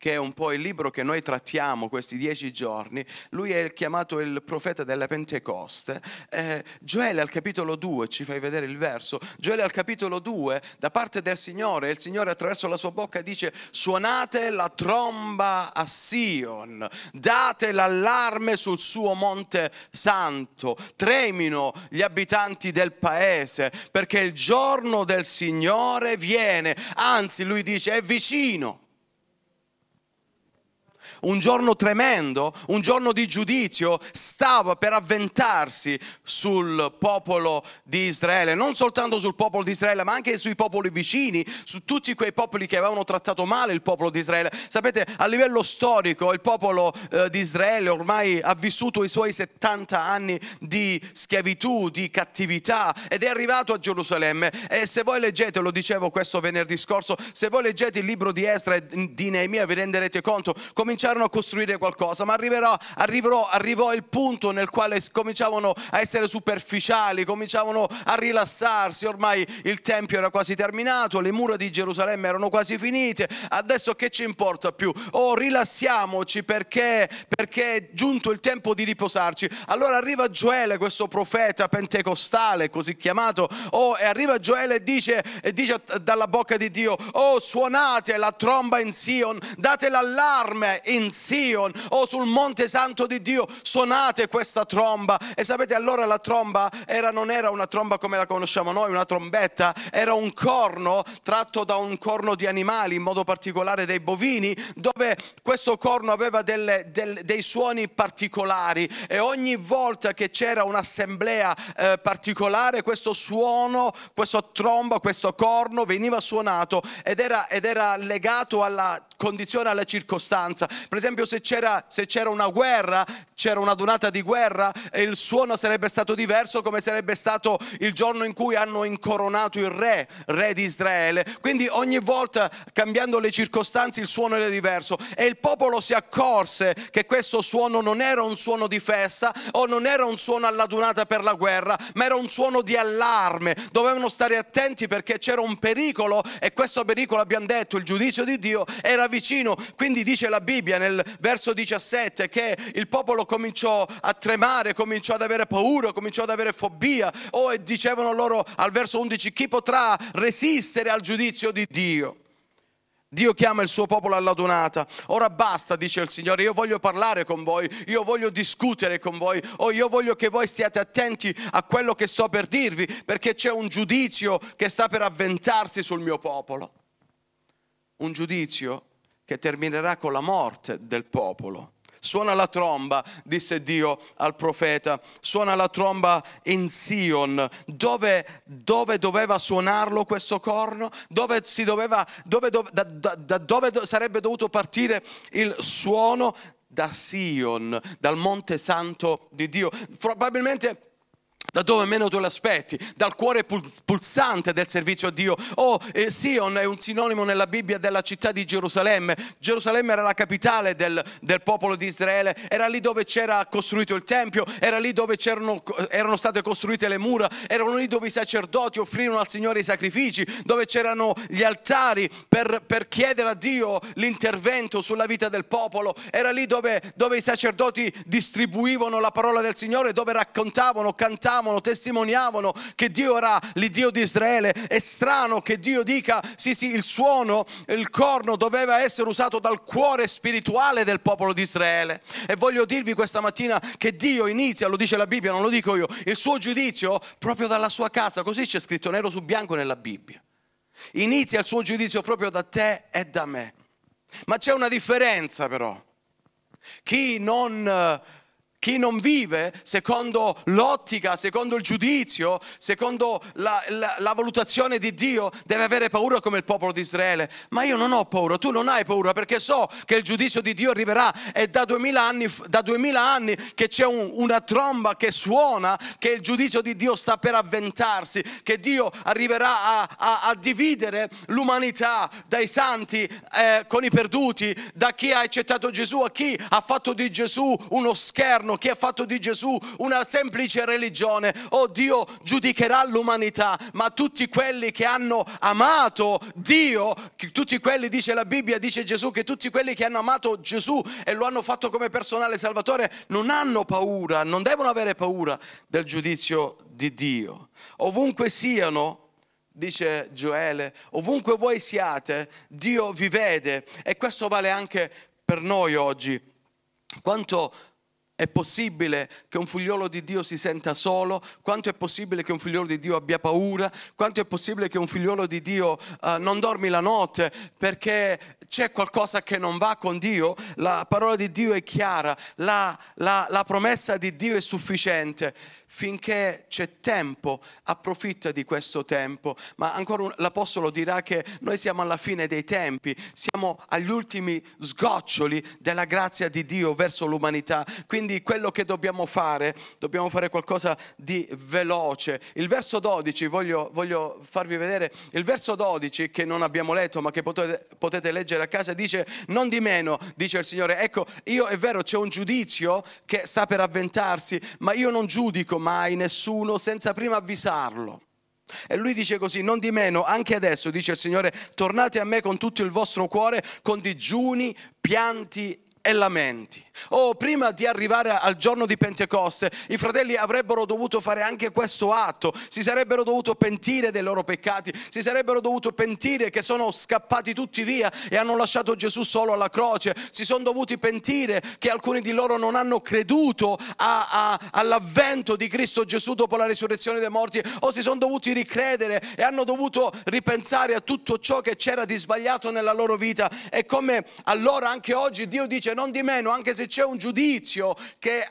Che è un po' il libro che noi trattiamo questi dieci giorni, lui è chiamato il profeta della Pentecoste. Eh, Gioele al capitolo 2, ci fai vedere il verso, Gioele al capitolo 2, da parte del Signore, il Signore attraverso la sua bocca dice suonate la tromba a Sion, date l'allarme sul suo monte santo, tremino gli abitanti del paese, perché il giorno del Signore viene, anzi lui dice è vicino un giorno tremendo, un giorno di giudizio, stava per avventarsi sul popolo di Israele, non soltanto sul popolo di Israele, ma anche sui popoli vicini, su tutti quei popoli che avevano trattato male il popolo di Israele. Sapete, a livello storico il popolo eh, di Israele ormai ha vissuto i suoi 70 anni di schiavitù, di cattività ed è arrivato a Gerusalemme e se voi leggete, lo dicevo questo venerdì scorso, se voi leggete il libro di Estra e di Neemia vi renderete conto, cominciare cominciarono a costruire qualcosa, ma arriverò, arriverò, arrivò il punto nel quale cominciavano a essere superficiali, cominciavano a rilassarsi, ormai il Tempio era quasi terminato, le mura di Gerusalemme erano quasi finite, adesso che ci importa più? Oh, rilassiamoci perché, perché è giunto il tempo di riposarci. Allora arriva Gioele, questo profeta pentecostale, così chiamato, oh, e arriva Gioele e dice, e dice dalla bocca di Dio, oh suonate la tromba in Sion, date l'allarme in in Sion o sul monte santo di Dio, suonate questa tromba. E sapete, allora la tromba era, non era una tromba come la conosciamo noi, una trombetta, era un corno tratto da un corno di animali, in modo particolare dei bovini, dove questo corno aveva delle, del, dei suoni particolari e ogni volta che c'era un'assemblea eh, particolare, questo suono, questa tromba, questo corno veniva suonato ed era, ed era legato alla condizione, alla circostanza. Per esempio se c'era, se c'era una guerra, c'era una donata di guerra e il suono sarebbe stato diverso come sarebbe stato il giorno in cui hanno incoronato il re, re di Israele. Quindi ogni volta cambiando le circostanze il suono era diverso e il popolo si accorse che questo suono non era un suono di festa o non era un suono alla donata per la guerra, ma era un suono di allarme. Dovevano stare attenti perché c'era un pericolo e questo pericolo abbiamo detto, il giudizio di Dio era vicino. Quindi dice la Bibbia nel verso 17 che il popolo cominciò a tremare, cominciò ad avere paura, cominciò ad avere fobia. Oh, e dicevano loro al verso 11 chi potrà resistere al giudizio di Dio? Dio chiama il suo popolo alla donata. Ora basta, dice il Signore, io voglio parlare con voi, io voglio discutere con voi, o oh, io voglio che voi stiate attenti a quello che sto per dirvi, perché c'è un giudizio che sta per avventarsi sul mio popolo. Un giudizio che terminerà con la morte del popolo. Suona la tromba, disse Dio al profeta, suona la tromba in Sion. Dove, dove doveva suonarlo questo corno? Dove, doveva, dove, da, da, da dove sarebbe dovuto partire il suono? Da Sion, dal Monte Santo di Dio. Probabilmente da dove meno tu l'aspetti, dal cuore pulsante del servizio a Dio. Oh, eh, Sion è un sinonimo nella Bibbia della città di Gerusalemme. Gerusalemme era la capitale del, del popolo di Israele, era lì dove c'era costruito il Tempio, era lì dove erano state costruite le mura, erano lì dove i sacerdoti offrivano al Signore i sacrifici, dove c'erano gli altari per, per chiedere a Dio l'intervento sulla vita del popolo, era lì dove, dove i sacerdoti distribuivano la parola del Signore, dove raccontavano, cantavano proclamavano, testimoniavano che Dio era l'Iddio di Israele. È strano che Dio dica, sì sì, il suono, il corno doveva essere usato dal cuore spirituale del popolo di Israele. E voglio dirvi questa mattina che Dio inizia, lo dice la Bibbia, non lo dico io, il suo giudizio proprio dalla sua casa, così c'è scritto nero su bianco nella Bibbia. Inizia il suo giudizio proprio da te e da me. Ma c'è una differenza però. Chi non chi non vive secondo l'ottica, secondo il giudizio, secondo la, la, la, valutazione di Dio, deve avere paura come il popolo di Israele. Ma io non ho paura, tu non hai paura perché so che il giudizio di Dio arriverà e da duemila anni, da duemila anni che c'è un, una tromba che suona, che il giudizio di Dio sta per avventarsi, che Dio arriverà a, a, a dividere l'umanità dai santi eh, con i perduti, da chi ha accettato Gesù a chi ha fatto di Gesù uno scherno giorno chi ha fatto di Gesù una semplice religione, oh Dio giudicherà l'umanità, ma tutti quelli che hanno amato Dio, tutti quelli, dice la Bibbia, dice Gesù, che tutti quelli che hanno amato Gesù e lo hanno fatto come personale salvatore, non hanno paura, non devono avere paura del giudizio di Dio. Ovunque siano, dice Gioele, ovunque voi siate, Dio vi vede e questo vale anche per noi oggi. Quanto è possibile che un figliolo di Dio si senta solo? Quanto è possibile che un figliolo di Dio abbia paura? Quanto è possibile che un figliolo di Dio uh, non dormi la notte perché c'è qualcosa che non va con Dio? La parola di Dio è chiara, la, la, la promessa di Dio è sufficiente finché c'è tempo, approfitta di questo tempo. Ma ancora un, l'Apostolo dirà che noi siamo alla fine dei tempi, siamo agli ultimi sgoccioli della grazia di Dio verso l'umanità. Quindi quello che dobbiamo fare, dobbiamo fare qualcosa di veloce. Il verso 12, voglio, voglio farvi vedere, il verso 12 che non abbiamo letto ma che potete, potete leggere a casa, dice, non di meno, dice il Signore, ecco, io è vero, c'è un giudizio che sta per avventarsi, ma io non giudico mai nessuno senza prima avvisarlo. E lui dice così, non di meno, anche adesso, dice il Signore, tornate a me con tutto il vostro cuore, con digiuni, pianti e lamenti. Oh, prima di arrivare al giorno di Pentecoste, i fratelli avrebbero dovuto fare anche questo atto, si sarebbero dovuti pentire dei loro peccati, si sarebbero dovuti pentire che sono scappati tutti via e hanno lasciato Gesù solo alla croce, si sono dovuti pentire che alcuni di loro non hanno creduto a, a, all'avvento di Cristo Gesù dopo la risurrezione dei morti, o si sono dovuti ricredere e hanno dovuto ripensare a tutto ciò che c'era di sbagliato nella loro vita. E come allora anche oggi Dio dice non di meno, anche se c'è un giudizio che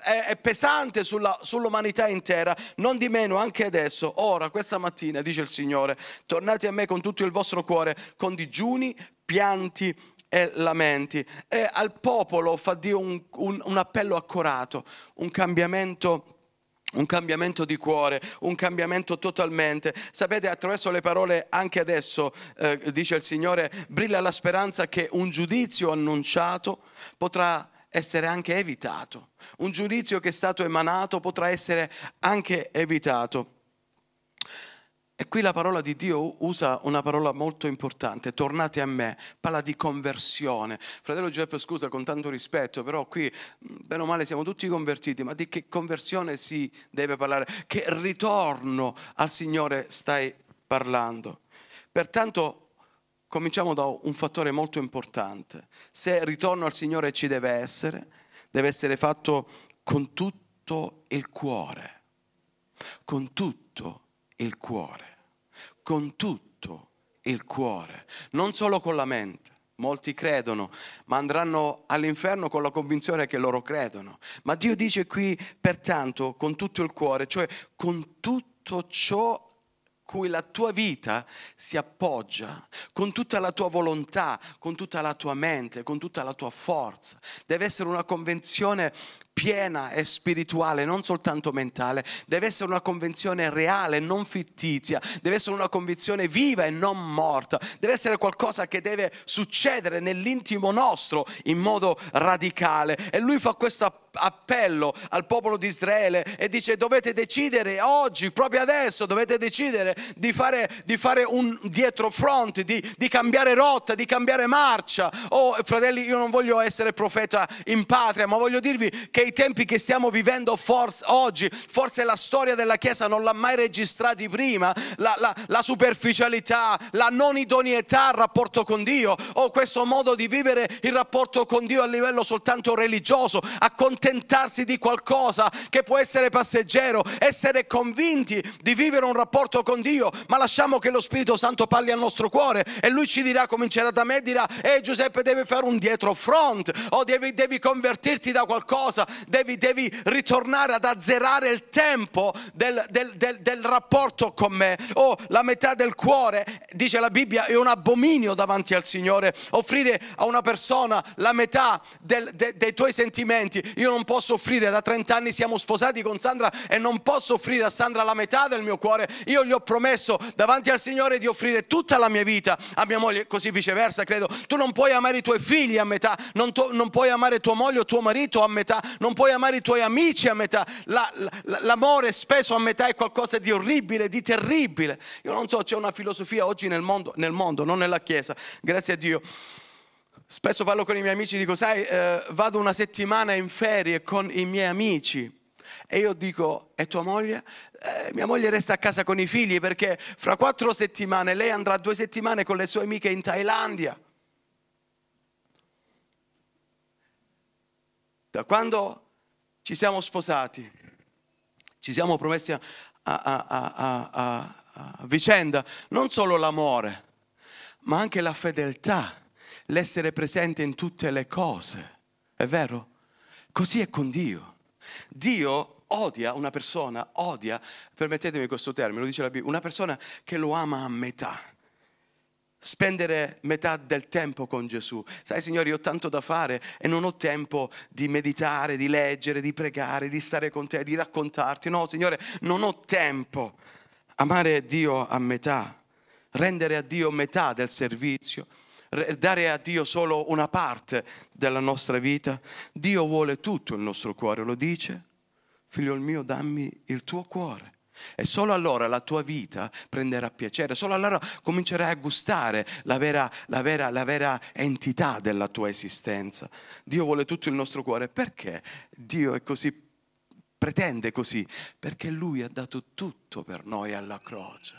è pesante sulla, sull'umanità intera, non di meno anche adesso, ora, questa mattina, dice il Signore, tornate a me con tutto il vostro cuore, con digiuni, pianti e lamenti. E al popolo fa Dio un, un, un appello accorato, un cambiamento un cambiamento di cuore, un cambiamento totalmente. Sapete, attraverso le parole anche adesso, eh, dice il Signore, brilla la speranza che un giudizio annunciato potrà essere anche evitato. Un giudizio che è stato emanato potrà essere anche evitato. E qui la parola di Dio usa una parola molto importante, tornate a me, parla di conversione. Fratello Giuseppe, scusa con tanto rispetto, però qui, bene o male, siamo tutti convertiti, ma di che conversione si deve parlare? Che ritorno al Signore stai parlando? Pertanto cominciamo da un fattore molto importante. Se ritorno al Signore ci deve essere, deve essere fatto con tutto il cuore, con tutto il cuore, con tutto il cuore, non solo con la mente. Molti credono, ma andranno all'inferno con la convinzione che loro credono. Ma Dio dice qui, pertanto, con tutto il cuore, cioè con tutto ciò cui la tua vita si appoggia, con tutta la tua volontà, con tutta la tua mente, con tutta la tua forza. Deve essere una convenzione piena e spirituale, non soltanto mentale, deve essere una convinzione reale, non fittizia, deve essere una convinzione viva e non morta, deve essere qualcosa che deve succedere nell'intimo nostro in modo radicale. E lui fa questo appello al popolo di Israele e dice dovete decidere oggi, proprio adesso, dovete decidere di fare, di fare un dietro front, di, di, cambiare rotta, di cambiare marcia. Oh fratelli, io non voglio essere profeta in patria, ma voglio dirvi che i tempi che stiamo vivendo forse, oggi, forse la storia della Chiesa non l'ha mai registrati prima, la, la, la superficialità, la non idoneità al rapporto con Dio o questo modo di vivere il rapporto con Dio a livello soltanto religioso, accontentarsi di qualcosa che può essere passeggero, essere convinti di vivere un rapporto con Dio, ma lasciamo che lo Spirito Santo parli al nostro cuore e lui ci dirà, comincerà da me dirà, eh Giuseppe deve fare un dietro front o devi, devi convertirti da qualcosa, devi, devi ritornare ad azzerare il tempo del, del, del, del rapporto con me. Oh, la metà del cuore, dice la Bibbia, è un abominio davanti al Signore. Offrire a una persona la metà del, de, dei tuoi sentimenti. Io non posso offrire, da 30 anni siamo sposati con Sandra e non posso offrire a Sandra la metà del mio cuore. Io gli ho promesso davanti al Signore di offrire tutta la mia vita a mia moglie, così viceversa, credo. Tu non puoi amare i tuoi figli a metà, non, tu, non puoi amare tua moglie o tuo marito a metà, non puoi amare i tuoi amici a metà. La, la, l'amore spesso a metà è qualcosa di orribile, di terribile. Io non so, c'è una filosofia oggi nel mondo, nel mondo non nella Chiesa, grazie a Dio. Spesso parlo con i miei amici dico, sai, eh, vado una settimana in ferie con i miei amici. E io dico, e tua moglie? Eh, mia moglie resta a casa con i figli perché fra quattro settimane lei andrà due settimane con le sue amiche in Thailandia. Da quando ci siamo sposati, ci siamo promessi a, a, a, a vicenda non solo l'amore, ma anche la fedeltà, l'essere presente in tutte le cose. È vero? Così è con Dio. Dio odia una persona, odia, permettetemi questo termine, lo dice la Bibbia, una persona che lo ama a metà spendere metà del tempo con Gesù. Sai, Signore, io ho tanto da fare e non ho tempo di meditare, di leggere, di pregare, di stare con te, di raccontarti. No, Signore, non ho tempo. Amare Dio a metà, rendere a Dio metà del servizio, dare a Dio solo una parte della nostra vita. Dio vuole tutto il nostro cuore, lo dice. Figlio mio, dammi il tuo cuore. E solo allora la tua vita prenderà piacere, solo allora comincerai a gustare la vera, la vera, la vera entità della tua esistenza. Dio vuole tutto il nostro cuore. Perché Dio è così, pretende così? Perché Lui ha dato tutto per noi alla croce.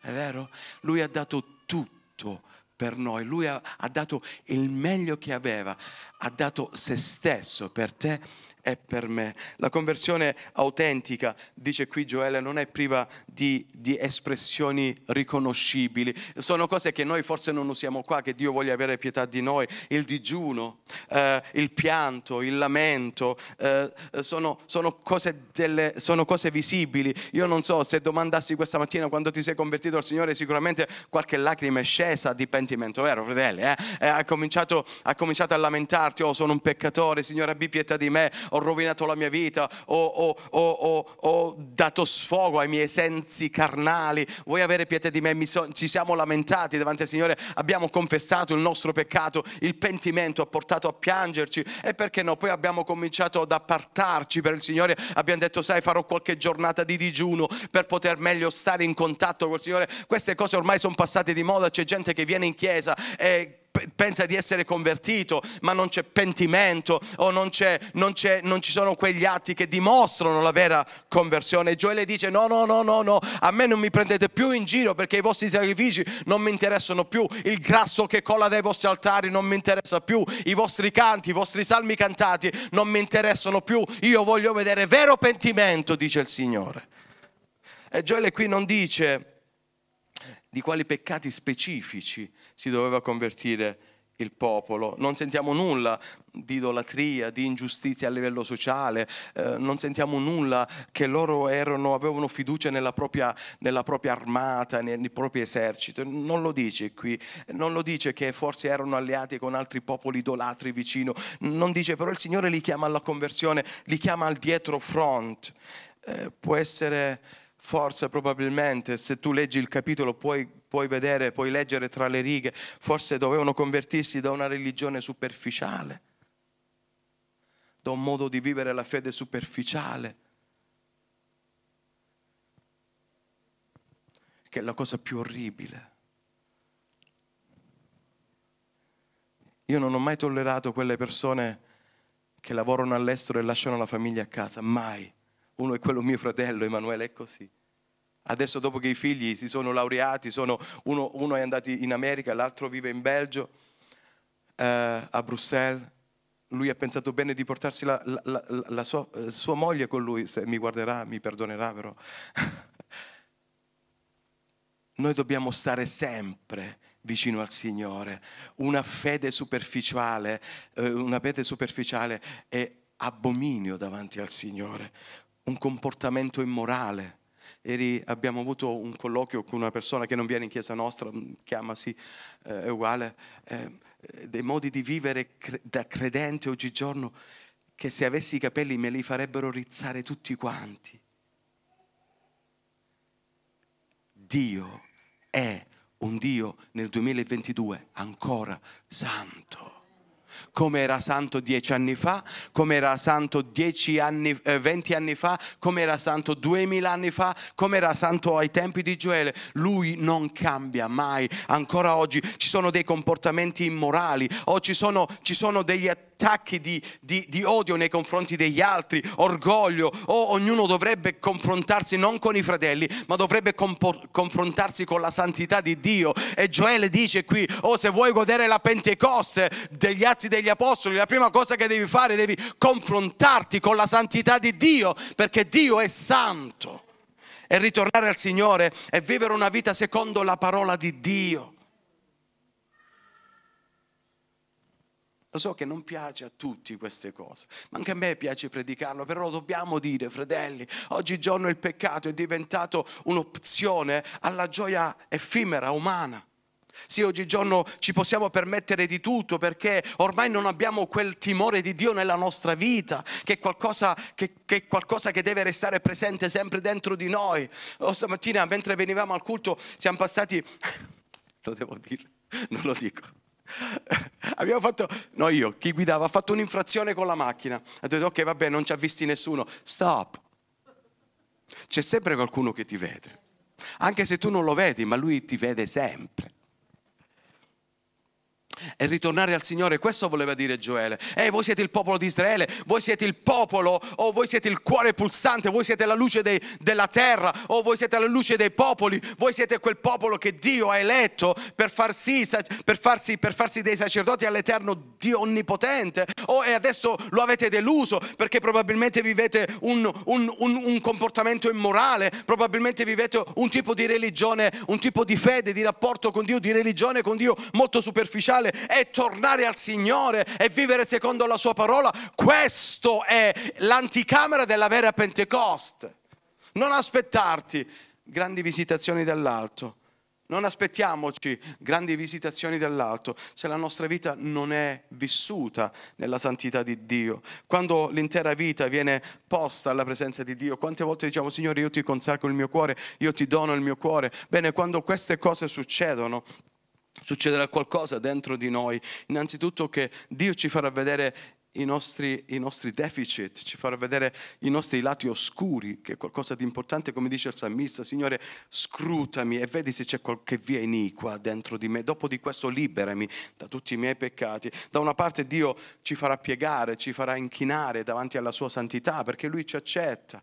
È vero? Lui ha dato tutto per noi, lui ha, ha dato il meglio che aveva, ha dato se stesso per te è per me. La conversione autentica, dice qui Gioele, non è priva di, di, espressioni riconoscibili. Sono cose che noi forse non usiamo qua, che Dio voglia avere pietà di noi. Il digiuno, eh, il pianto, il lamento, eh, sono, sono, cose delle, sono cose visibili. Io non so se domandassi questa mattina quando ti sei convertito al Signore, sicuramente qualche lacrima è scesa di pentimento, vero fratelli? Eh? eh ha, cominciato, ha cominciato a lamentarti, oh sono un peccatore, Signore abbi pietà di me, ho rovinato la mia vita, ho, ho, ho, ho, dato sfogo ai miei sensi carnali, vuoi avere pietà di me? Ci siamo lamentati davanti al Signore, abbiamo confessato il nostro peccato, il pentimento ha portato a piangerci e perché no? Poi abbiamo cominciato ad appartarci per il Signore, abbiamo detto sai farò qualche giornata di digiuno per poter meglio stare in contatto col Signore. Queste cose ormai sono passate di moda, c'è gente che viene in chiesa e pensa di essere convertito, ma non c'è pentimento o non, c'è, non, c'è, non, ci sono quegli atti che dimostrano la vera conversione. Gioele dice: No, no, no, no, no, a me non mi prendete più in giro perché i vostri sacrifici non mi interessano più, il grasso che cola dai vostri altari non mi interessa più, i vostri canti, i vostri salmi cantati non mi interessano più. Io voglio vedere vero pentimento, dice il Signore. E Gioele qui non dice di quali peccati specifici si doveva convertire il popolo. Non sentiamo nulla di idolatria, di ingiustizia a livello sociale, eh, non sentiamo nulla che loro erano, avevano fiducia nella propria, nella propria armata, nel, nel proprio esercito. Non lo dice qui, non lo dice che forse erano alleati con altri popoli idolatri vicino, non dice però il Signore li chiama alla conversione, li chiama al dietro front. Eh, può essere forse probabilmente se tu leggi il capitolo puoi, puoi, vedere, puoi leggere tra le righe, forse dovevano convertirsi da una religione superficiale, da un modo di vivere la fede superficiale, che è la cosa più orribile. Io non ho mai tollerato quelle persone che lavorano all'estero e lasciano la famiglia a casa, mai uno è quello mio fratello, Emanuele, è così. Adesso dopo che i figli si sono laureati, sono, uno, uno, è andato in America, l'altro vive in Belgio, eh, a Bruxelles. Lui ha pensato bene di portarsi la, la, la, sua, eh, sua, moglie con lui, se mi guarderà, mi perdonerà però. Noi dobbiamo stare sempre vicino al Signore. Una fede superficiale, eh, una fede superficiale è abominio davanti al Signore un comportamento immorale. Ieri abbiamo avuto un colloquio con una persona che non viene in chiesa nostra, mm, chiamasi, eh, è uguale, eh, dei modi di vivere cre- da credente oggigiorno che se avessi i capelli me li farebbero rizzare tutti quanti. Dio è un Dio nel 2022 ancora santo come era santo dieci anni fa, come era santo anni, eh, venti anni fa, come era santo duemila anni fa, come era santo ai tempi di Gioele. Lui non cambia mai. Ancora oggi ci sono dei comportamenti immorali o ci sono, ci sono degli attacchi di, di, di, odio nei confronti degli altri, orgoglio, o ognuno dovrebbe confrontarsi non con i fratelli, ma dovrebbe compor- confrontarsi con la santità di Dio. E Gioele dice qui, oh se vuoi godere la Pentecoste degli atti degli Apostoli, la prima cosa che devi fare, devi confrontarti con la santità di Dio, perché Dio è santo. E ritornare al Signore e vivere una vita secondo la parola di Dio. Lo so che non piace a tutti queste cose, ma anche a me piace predicarlo, però dobbiamo dire, fratelli. Oggigiorno il peccato è diventato un'opzione alla gioia effimera, umana. Sì, oggigiorno ci possiamo permettere di tutto perché ormai non abbiamo quel timore di Dio nella nostra vita, che è qualcosa che, che, è qualcosa che deve restare presente sempre dentro di noi. Oh, stamattina, mentre venivamo al culto, siamo passati, lo devo dire, non lo dico Abbiamo fatto, no io, chi guidava, ha fatto un'infrazione con la macchina. Ha detto ok vabbè non ci ha visti nessuno. Stop. C'è sempre qualcuno che ti vede. Anche se tu non lo vedi, ma lui ti vede sempre e ritornare al Signore. Questo voleva dire Gioele. Eh, voi siete il popolo di Israele, voi siete il popolo, o voi siete il cuore pulsante, voi siete la luce dei, della terra, o voi siete la luce dei popoli, voi siete quel popolo che Dio ha eletto per farsi, per farsi, per farsi dei sacerdoti all'eterno Dio onnipotente. O e adesso lo avete deluso perché probabilmente vivete un, un, un, un comportamento immorale, probabilmente vivete un tipo di religione, un tipo di fede, di rapporto con Dio, di religione con Dio molto superficiale è tornare al Signore e vivere secondo la sua parola. Questo è l'anticamera della vera Pentecoste. Non aspettarti grandi visitazioni dall'alto. Non aspettiamoci grandi visitazioni dall'alto se la nostra vita non è vissuta nella santità di Dio. Quando l'intera vita viene posta alla presenza di Dio, quante volte diciamo Signore io ti consacro il mio cuore, io ti dono il mio cuore. Bene, quando queste cose succedono, succederà qualcosa dentro di noi. Innanzitutto che Dio ci farà vedere i nostri, i nostri, deficit, ci farà vedere i nostri lati oscuri, che è qualcosa di importante, come dice il salmista, Signore, scrutami e vedi se c'è qualche via iniqua dentro di me, dopo di questo liberami da tutti i miei peccati. Da una parte Dio ci farà piegare, ci farà inchinare davanti alla sua santità, perché Lui ci accetta.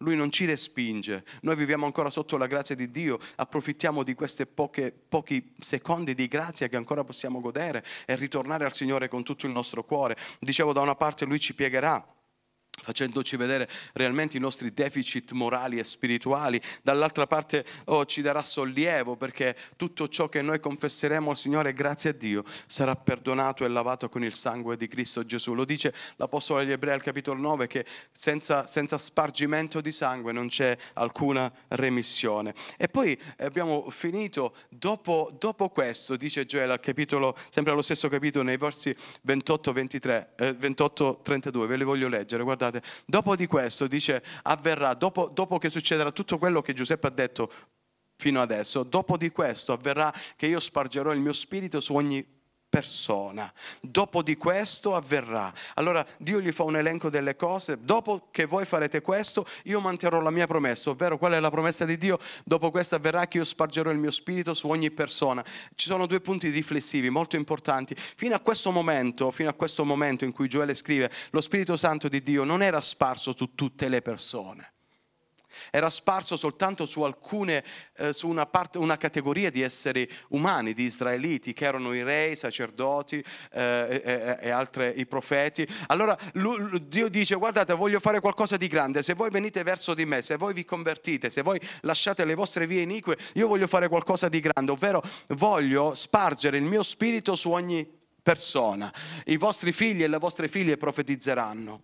Lui non ci respinge, noi viviamo ancora sotto la grazia di Dio, approfittiamo di questi pochi secondi di grazia che ancora possiamo godere e ritornare al Signore con tutto il nostro cuore. Dicevo, da una parte Lui ci piegherà, facendoci vedere realmente i nostri deficit morali e spirituali. Dall'altra parte oh, ci darà sollievo perché tutto ciò che noi confesseremo al Signore, grazie a Dio, sarà perdonato e lavato con il sangue di Cristo Gesù. Lo dice l'Apostolo agli Ebrei al capitolo 9 che senza, senza spargimento di sangue non c'è alcuna remissione. E poi abbiamo finito, dopo, dopo questo, dice Gioele al capitolo, sempre allo stesso capitolo, nei versi 28-32, eh, 28, ve li voglio leggere, guardate guardate, dopo di questo dice avverrà, dopo, dopo che succederà tutto quello che Giuseppe ha detto fino adesso, dopo di questo avverrà che io spargerò il mio spirito su ogni persona. Dopo di questo avverrà. Allora Dio gli fa un elenco delle cose. Dopo che voi farete questo, io manterrò la mia promessa, ovvero qual è la promessa di Dio? Dopo questo avverrà che io spargerò il mio spirito su ogni persona. Ci sono due punti riflessivi molto importanti. Fino a questo momento, fino a questo momento in cui Gioele scrive, lo Spirito Santo di Dio non era sparso su tutte le persone era sparso soltanto su alcune, eh, su una, parte, una, categoria di esseri umani, di israeliti, che erano i re, i sacerdoti eh, e, e altri, i profeti. Allora lui, Dio dice, guardate, voglio fare qualcosa di grande, se voi venite verso di me, se voi vi convertite, se voi lasciate le vostre vie inique, io voglio fare qualcosa di grande, ovvero voglio spargere il mio spirito su ogni persona. I vostri figli e le vostre figlie profetizzeranno.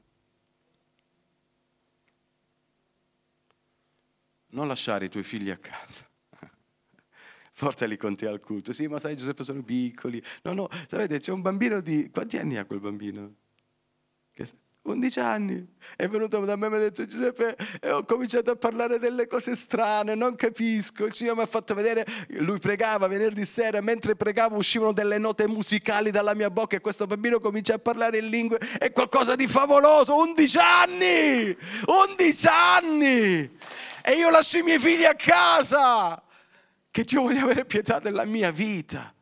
Non lasciare i tuoi figli a casa. Portali con te al culto. Sì, ma sai Giuseppe sono piccoli. No, no, sapete, c'è un bambino di... Quanti anni ha quel bambino? 11 anni. È venuto da me e mi ha detto Giuseppe, e ho cominciato a parlare delle cose strane, non capisco. Il Signore mi ha fatto vedere, lui pregava venerdì sera, mentre pregava uscivano delle note musicali dalla mia bocca e questo bambino comincia a parlare in lingue. È qualcosa di favoloso, 11 anni! 11 anni! E io lascio i miei figli a casa. Che Dio voglia avere pietà della mia vita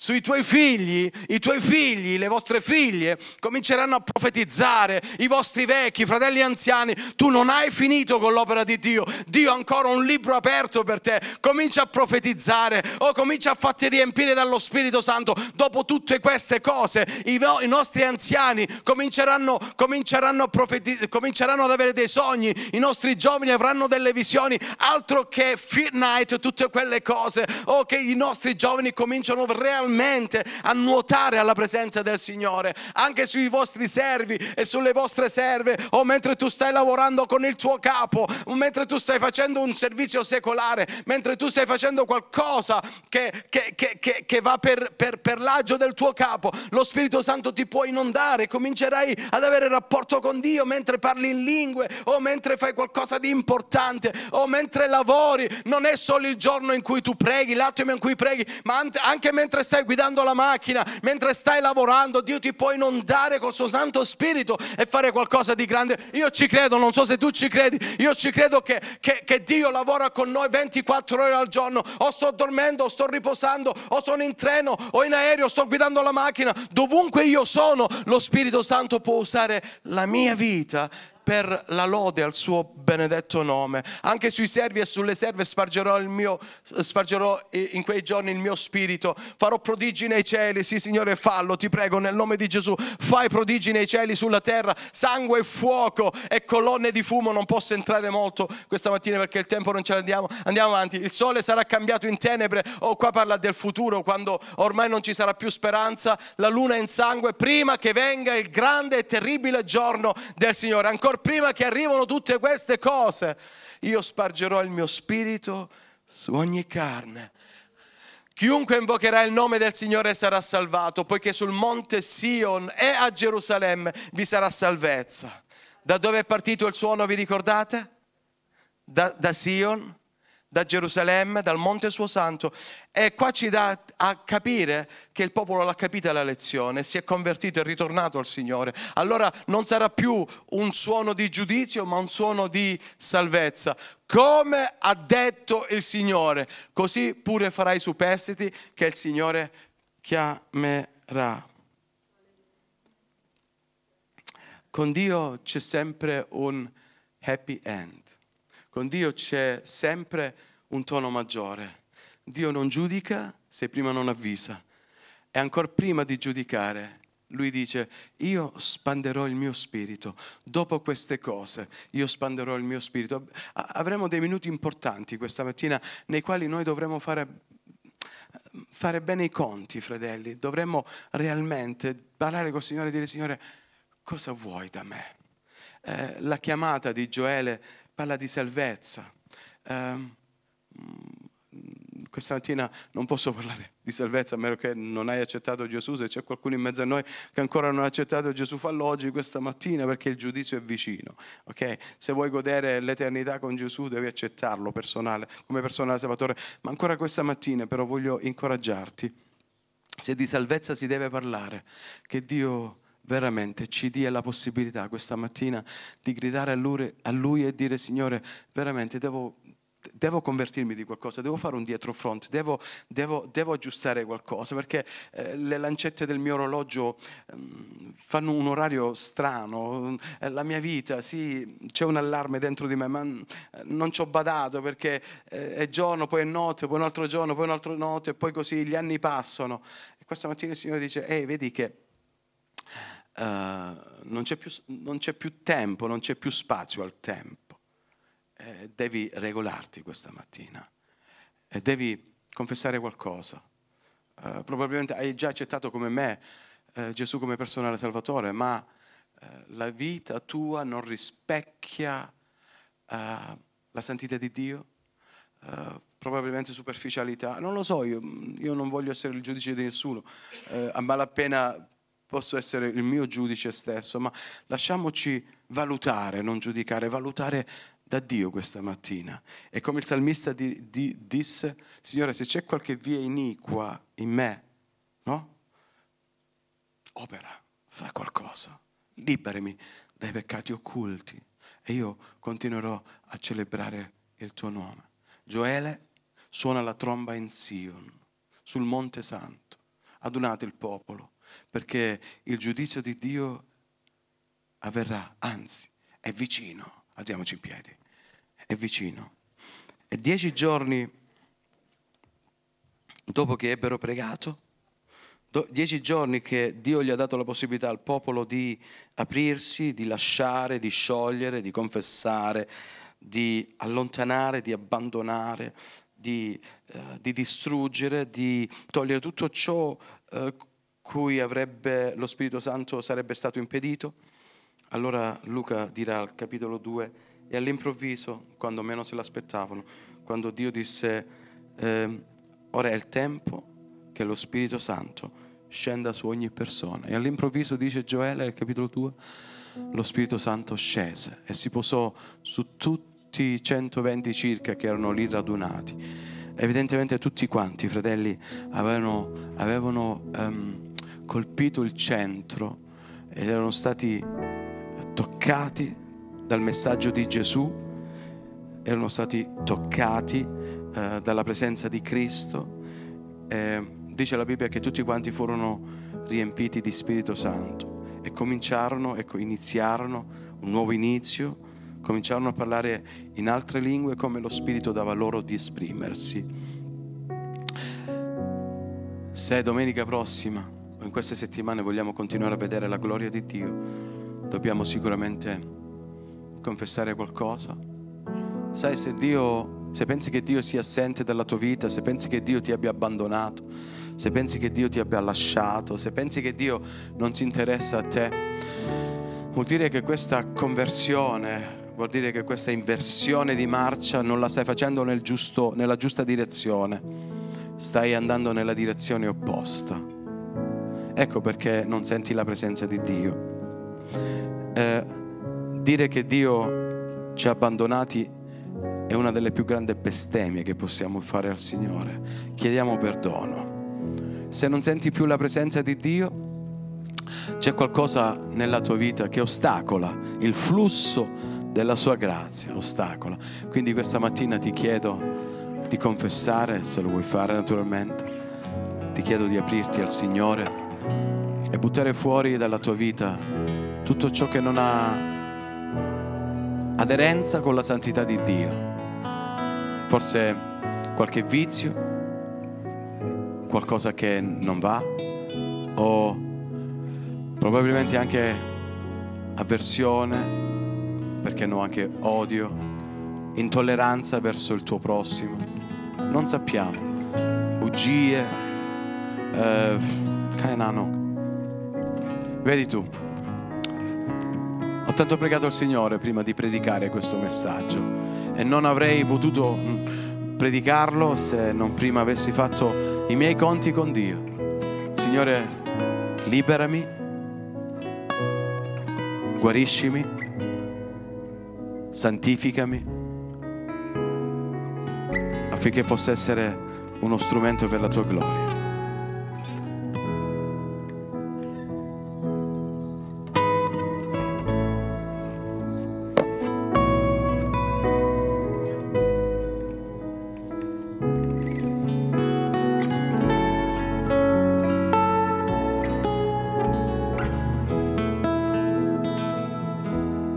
sui tuoi figli, i tuoi figli, le vostre figlie cominceranno a profetizzare, i vostri vecchi, fratelli anziani, tu non hai finito con l'opera di Dio, Dio ha ancora un libro aperto per te, comincia a profetizzare o comincia a farti riempire dallo Spirito Santo, dopo tutte queste cose i, i nostri anziani cominceranno, cominceranno, a profetiz- cominceranno ad avere dei sogni, i nostri giovani avranno delle visioni, altro che Fear Night, tutte quelle cose, o che i nostri giovani cominciano realmente realmente a nuotare alla presenza del Signore, anche sui vostri servi e sulle vostre serve, o mentre tu stai lavorando con il tuo capo, o mentre tu stai facendo un servizio secolare, mentre tu stai facendo qualcosa che, che, che, che va per, per, per l'agio del tuo capo, lo Spirito Santo ti può inondare, comincerai ad avere rapporto con Dio mentre parli in lingue, o mentre fai qualcosa di importante, o mentre lavori, non è solo il giorno in cui tu preghi, l'attimo in cui preghi, ma anche mentre stai stai guidando la macchina, mentre stai lavorando, Dio ti può inondare col suo Santo Spirito e fare qualcosa di grande. Io ci credo, non so se tu ci credi, io ci credo che, che, che Dio lavora con noi 24 ore al giorno. O sto dormendo, o sto riposando, o sono in treno, o in aereo, sto guidando la macchina. Dovunque io sono, lo Spirito Santo può usare la mia vita per la lode al suo benedetto nome. Anche sui servi e sulle serve spargerò, mio, spargerò in quei giorni il mio spirito. Farò prodigi nei cieli. Sì, Signore, fallo, ti prego, nel nome di Gesù. Fai prodigi nei cieli, sulla terra, sangue e fuoco e colonne di fumo. Non posso entrare molto questa mattina perché il tempo non ce l'andiamo. Andiamo avanti. Il sole sarà cambiato in tenebre. Oh, qua parla del futuro, quando ormai non ci sarà più speranza. La luna in sangue, prima che venga il grande e terribile giorno del Signore. Ancora prima che arrivano tutte queste cose, io spargerò il mio spirito su ogni carne. Chiunque invocherà il nome del Signore sarà salvato, poiché sul monte Sion e a Gerusalemme vi sarà salvezza. Da dove è partito il suono, vi ricordate? Da, da Sion da Gerusalemme, dal Monte Suo Santo. E qua ci dà a capire che il popolo l'ha capita la lezione, si è convertito, è ritornato al Signore. Allora non sarà più un suono di giudizio, ma un suono di salvezza. Come ha detto il Signore, così pure farai i superstiti che il Signore chiamerà. Con Dio c'è sempre un happy end. Con Dio c'è sempre un tono maggiore. Dio non giudica se prima non avvisa. E ancora prima di giudicare, lui dice, io spanderò il mio spirito. Dopo queste cose, io spanderò il mio spirito. Avremo dei minuti importanti questa mattina nei quali noi dovremo fare, fare bene i conti, fratelli. Dovremmo realmente parlare col Signore e dire, Signore, cosa vuoi da me? Eh, la chiamata di Gioele parla di salvezza. Um, questa mattina non posso parlare di salvezza a meno che non hai accettato Gesù. Se c'è qualcuno in mezzo a noi che ancora non ha accettato Gesù, fallo oggi, questa mattina, perché il giudizio è vicino. Okay? Se vuoi godere l'eternità con Gesù, devi accettarlo personale, come personale salvatore. Ma ancora questa mattina, però, voglio incoraggiarti. Se di salvezza si deve parlare, che Dio veramente ci dia la possibilità questa mattina di gridare a lui, a lui e dire Signore, veramente devo, devo, convertirmi di qualcosa, devo fare un dietro front, devo, devo, devo aggiustare qualcosa perché eh, le lancette del mio orologio eh, fanno un orario strano, eh, la mia vita, sì, c'è un allarme dentro di me, ma eh, non ci ho badato perché eh, è giorno, poi è notte, poi un altro giorno, poi un'altra notte e poi così gli anni passano. E questa mattina il Signore dice, ehi, vedi che uh, non, c'è più, non, c'è più, tempo, non c'è più spazio al tempo. Eh, devi regolarti questa mattina. E devi confessare qualcosa. Uh, probabilmente hai già accettato come me uh, Gesù come personale salvatore, ma la vita tua non rispecchia la santità di Dio, probabilmente superficialità, non lo so, io, io, non voglio essere il giudice di nessuno, a malapena posso essere il mio giudice stesso, ma lasciamoci valutare, non giudicare, valutare da Dio questa mattina. E come il salmista di, di, disse, Signore, se c'è qualche via iniqua in me, no? Opera, fai qualcosa, liberami dai peccati occulti e io continuerò a celebrare il tuo nome. Gioele suona la tromba in Sion, sul Monte Santo. Adunate il popolo, perché il giudizio di Dio avverrà, anzi, è vicino. Alziamoci in piedi, è vicino. E dieci giorni dopo che ebbero pregato, dieci giorni che Dio gli ha dato la possibilità al popolo di aprirsi, di lasciare, di sciogliere, di confessare, di allontanare, di abbandonare, di, uh, di distruggere, di togliere tutto ciò uh, cui avrebbe, lo Spirito Santo sarebbe stato impedito. Allora Luca dirà al capitolo 2, e all'improvviso, quando meno se l'aspettavano, quando Dio disse, eh, ora è il tempo che lo Spirito Santo scenda su ogni persona. E all'improvviso, dice Gioele, al capitolo 2, lo Spirito Santo scese e si posò su tutti i 120 circa che erano lì radunati. Evidentemente tutti quanti, i fratelli, avevano, avevano um, colpito il centro ed erano stati toccati dal messaggio di Gesù, erano stati toccati uh, dalla presenza di Cristo. Eh, dice la Bibbia che tutti quanti furono riempiti di Spirito Santo e cominciarono, ecco, iniziarono un nuovo inizio, cominciarono a parlare in altre lingue come lo Spirito dava loro di esprimersi. Se domenica prossima o in queste settimane vogliamo continuare a vedere la gloria di Dio, dobbiamo sicuramente confessare qualcosa. Sai, se Dio, se pensi che Dio sia assente dalla tua vita, se pensi che Dio ti abbia abbandonato, se pensi che Dio ti abbia lasciato, se pensi che Dio non si interessa a te, vuol dire che questa conversione, vuol dire che questa inversione di marcia non la stai facendo nel giusto, nella giusta direzione, stai andando nella direzione opposta. Ecco perché non senti la presenza di Dio. Eh, dire che Dio ci ha abbandonati è una delle più grandi bestemmie che possiamo fare al Signore. Chiediamo perdono se non senti più la presenza di Dio, c'è qualcosa nella tua vita che ostacola il flusso della sua grazia, ostacola. Quindi questa mattina ti chiedo di confessare, se lo vuoi fare naturalmente, ti chiedo di aprirti al Signore e buttare fuori dalla tua vita tutto ciò che non ha aderenza con la santità di Dio. Forse qualche vizio, qualcosa che non va o probabilmente anche avversione, perché no anche odio, intolleranza verso il tuo prossimo. Non sappiamo. Bugie, eh, Vedi tu, ho tanto pregato al Signore prima di predicare questo messaggio e non avrei potuto predicarlo se non prima avessi fatto i miei conti con Dio. Signore, liberami, guariscimi, santificami, affinché possa essere uno strumento per la tua gloria.